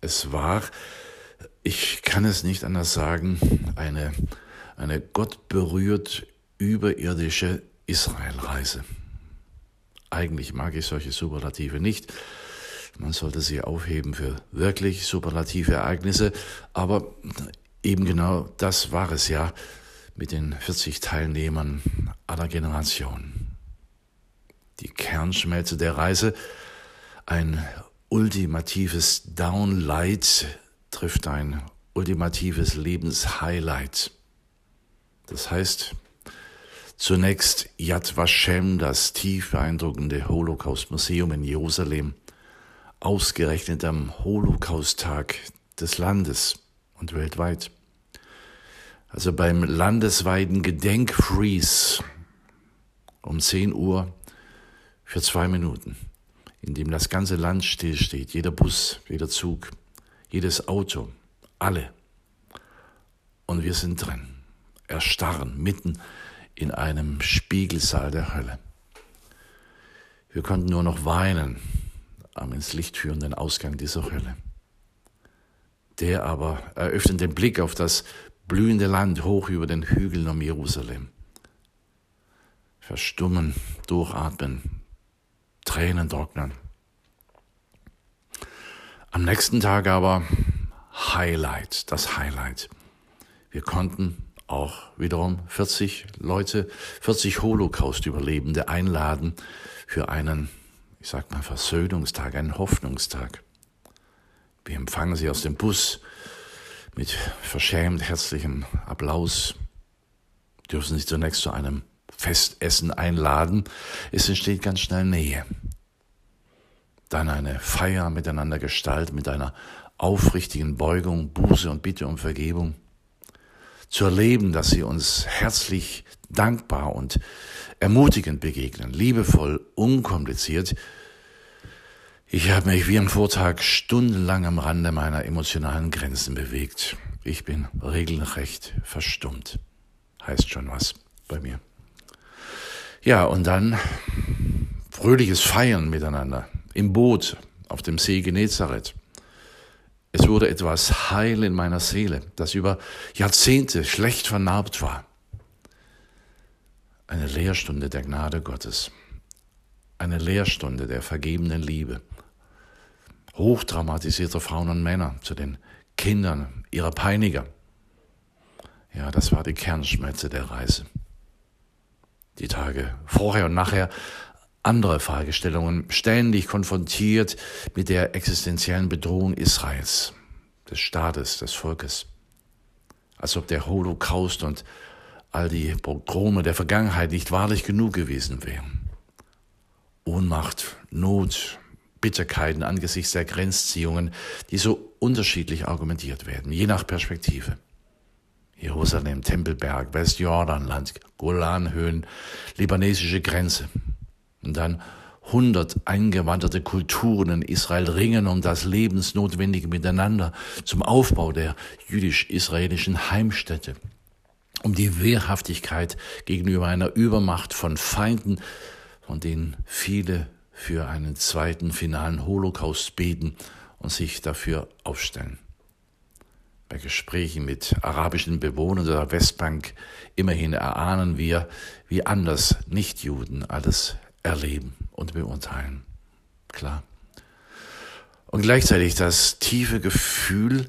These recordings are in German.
es war, ich kann es nicht anders sagen, eine, eine gottberührt überirdische Israelreise. Eigentlich mag ich solche Superlative nicht. Man sollte sie aufheben für wirklich superlative Ereignisse, aber eben genau das war es ja mit den 40 Teilnehmern aller Generationen. Die Kernschmelze der Reise, ein ultimatives Downlight trifft ein ultimatives Lebenshighlight. Das heißt, zunächst Yad Vashem, das tief beeindruckende Holocaust-Museum in Jerusalem, ausgerechnet am Holocaust-Tag des Landes und weltweit. Also beim landesweiten Gedenkfreeze um 10 Uhr für zwei Minuten in dem das ganze Land stillsteht, jeder Bus, jeder Zug, jedes Auto, alle. Und wir sind drin, erstarren, mitten in einem Spiegelsaal der Hölle. Wir konnten nur noch weinen am ins Licht führenden Ausgang dieser Hölle. Der aber eröffnet den Blick auf das blühende Land hoch über den Hügeln um Jerusalem. Verstummen, durchatmen, Tränen trocknen. Am nächsten Tag aber Highlight, das Highlight. Wir konnten auch wiederum 40 Leute, 40 Holocaust-Überlebende einladen für einen, ich sag mal, Versöhnungstag, einen Hoffnungstag. Wir empfangen sie aus dem Bus mit verschämt herzlichem Applaus, dürfen sie zunächst zu einem Festessen einladen. Es entsteht ganz schnell Nähe. Dann eine Feier miteinander gestalten mit einer aufrichtigen Beugung, Buße und Bitte um Vergebung. Zu erleben, dass sie uns herzlich dankbar und ermutigend begegnen, liebevoll, unkompliziert. Ich habe mich wie am Vortag stundenlang am Rande meiner emotionalen Grenzen bewegt. Ich bin regelrecht verstummt. Heißt schon was bei mir. Ja, und dann fröhliches Feiern miteinander im Boot auf dem See Genezareth. Es wurde etwas heil in meiner Seele, das über Jahrzehnte schlecht vernarbt war. Eine Lehrstunde der Gnade Gottes, eine Lehrstunde der vergebenen Liebe, hochtraumatisierter Frauen und Männer zu den Kindern ihrer Peiniger. Ja, das war die Kernschmelze der Reise die Tage vorher und nachher andere Fragestellungen, ständig konfrontiert mit der existenziellen Bedrohung Israels, des Staates, des Volkes. Als ob der Holocaust und all die Pogrome der Vergangenheit nicht wahrlich genug gewesen wären. Ohnmacht, Not, Bitterkeiten angesichts der Grenzziehungen, die so unterschiedlich argumentiert werden, je nach Perspektive. Jerusalem, Tempelberg, Westjordanland, Golanhöhen, libanesische Grenze. Und dann hundert eingewanderte Kulturen in Israel ringen um das lebensnotwendige Miteinander zum Aufbau der jüdisch-israelischen Heimstätte, um die Wehrhaftigkeit gegenüber einer Übermacht von Feinden, von denen viele für einen zweiten finalen Holocaust beten und sich dafür aufstellen bei Gesprächen mit arabischen Bewohnern der Westbank immerhin erahnen wir, wie anders Nichtjuden alles erleben und beurteilen. Klar. Und gleichzeitig das tiefe Gefühl,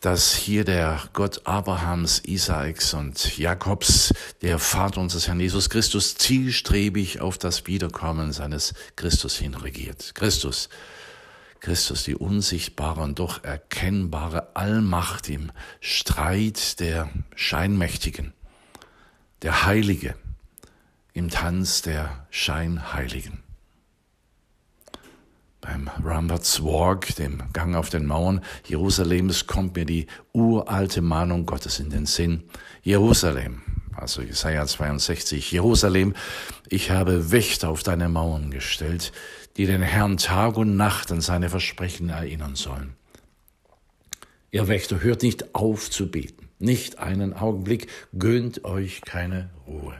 dass hier der Gott Abrahams, Isaaks und Jakobs, der Vater unseres Herrn Jesus Christus, zielstrebig auf das Wiederkommen seines Christus hinregiert. Christus, Christus die unsichtbare und doch erkennbare Allmacht im Streit der Scheinmächtigen, der Heilige, im Tanz der Scheinheiligen. beim Ramberts Walk, dem Gang auf den Mauern Jerusalems, kommt mir die uralte Mahnung Gottes in den Sinn. Jerusalem, also Jesaja 62, Jerusalem, ich habe Wächter auf deine Mauern gestellt, die den Herrn Tag und Nacht an seine Versprechen erinnern sollen. Ihr Wächter, hört nicht auf zu beten, nicht einen Augenblick, gönnt euch keine Ruhe.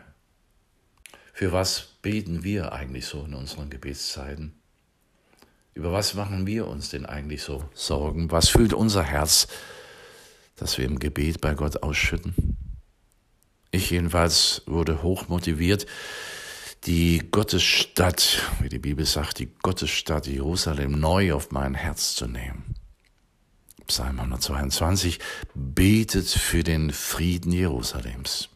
Für was beten wir eigentlich so in unseren Gebetszeiten? Über was machen wir uns denn eigentlich so Sorgen? Was fühlt unser Herz, dass wir im Gebet bei Gott ausschütten? Ich jedenfalls wurde hoch motiviert, die Gottesstadt, wie die Bibel sagt, die Gottesstadt Jerusalem neu auf mein Herz zu nehmen. Psalm 122 betet für den Frieden Jerusalems.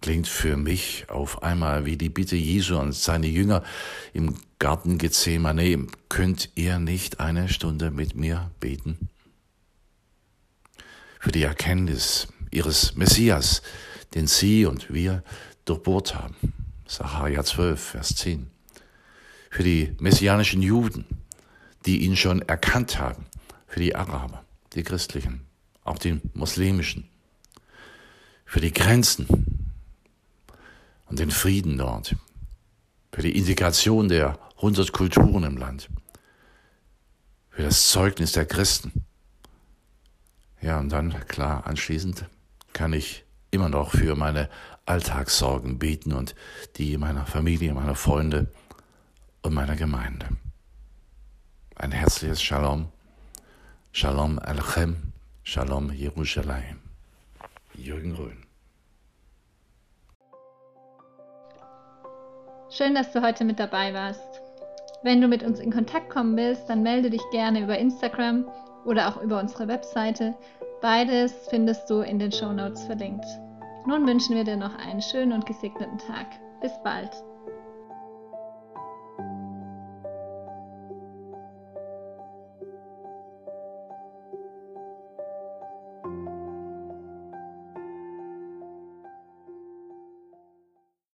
Klingt für mich auf einmal wie die Bitte Jesu an seine Jünger im Garten Gethsemane, könnt ihr nicht eine Stunde mit mir beten? Für die Erkenntnis ihres Messias, den sie und wir durchbohrt haben. Sacharja 12, Vers 10. Für die messianischen Juden, die ihn schon erkannt haben. Für die Araber, die christlichen, auch die muslimischen. Für die Grenzen und den Frieden dort. Für die Integration der 100 Kulturen im Land. Für das Zeugnis der Christen. Ja, und dann, klar, anschließend kann ich immer noch für meine Alltagssorgen beten und die meiner Familie, meiner Freunde und meiner Gemeinde. Ein herzliches Shalom. Shalom Alechem. Shalom Jerusalem. Jürgen Röhn. Schön, dass du heute mit dabei warst. Wenn du mit uns in Kontakt kommen willst, dann melde dich gerne über Instagram oder auch über unsere Webseite. Beides findest du in den Show Notes verlinkt. Nun wünschen wir dir noch einen schönen und gesegneten Tag. Bis bald.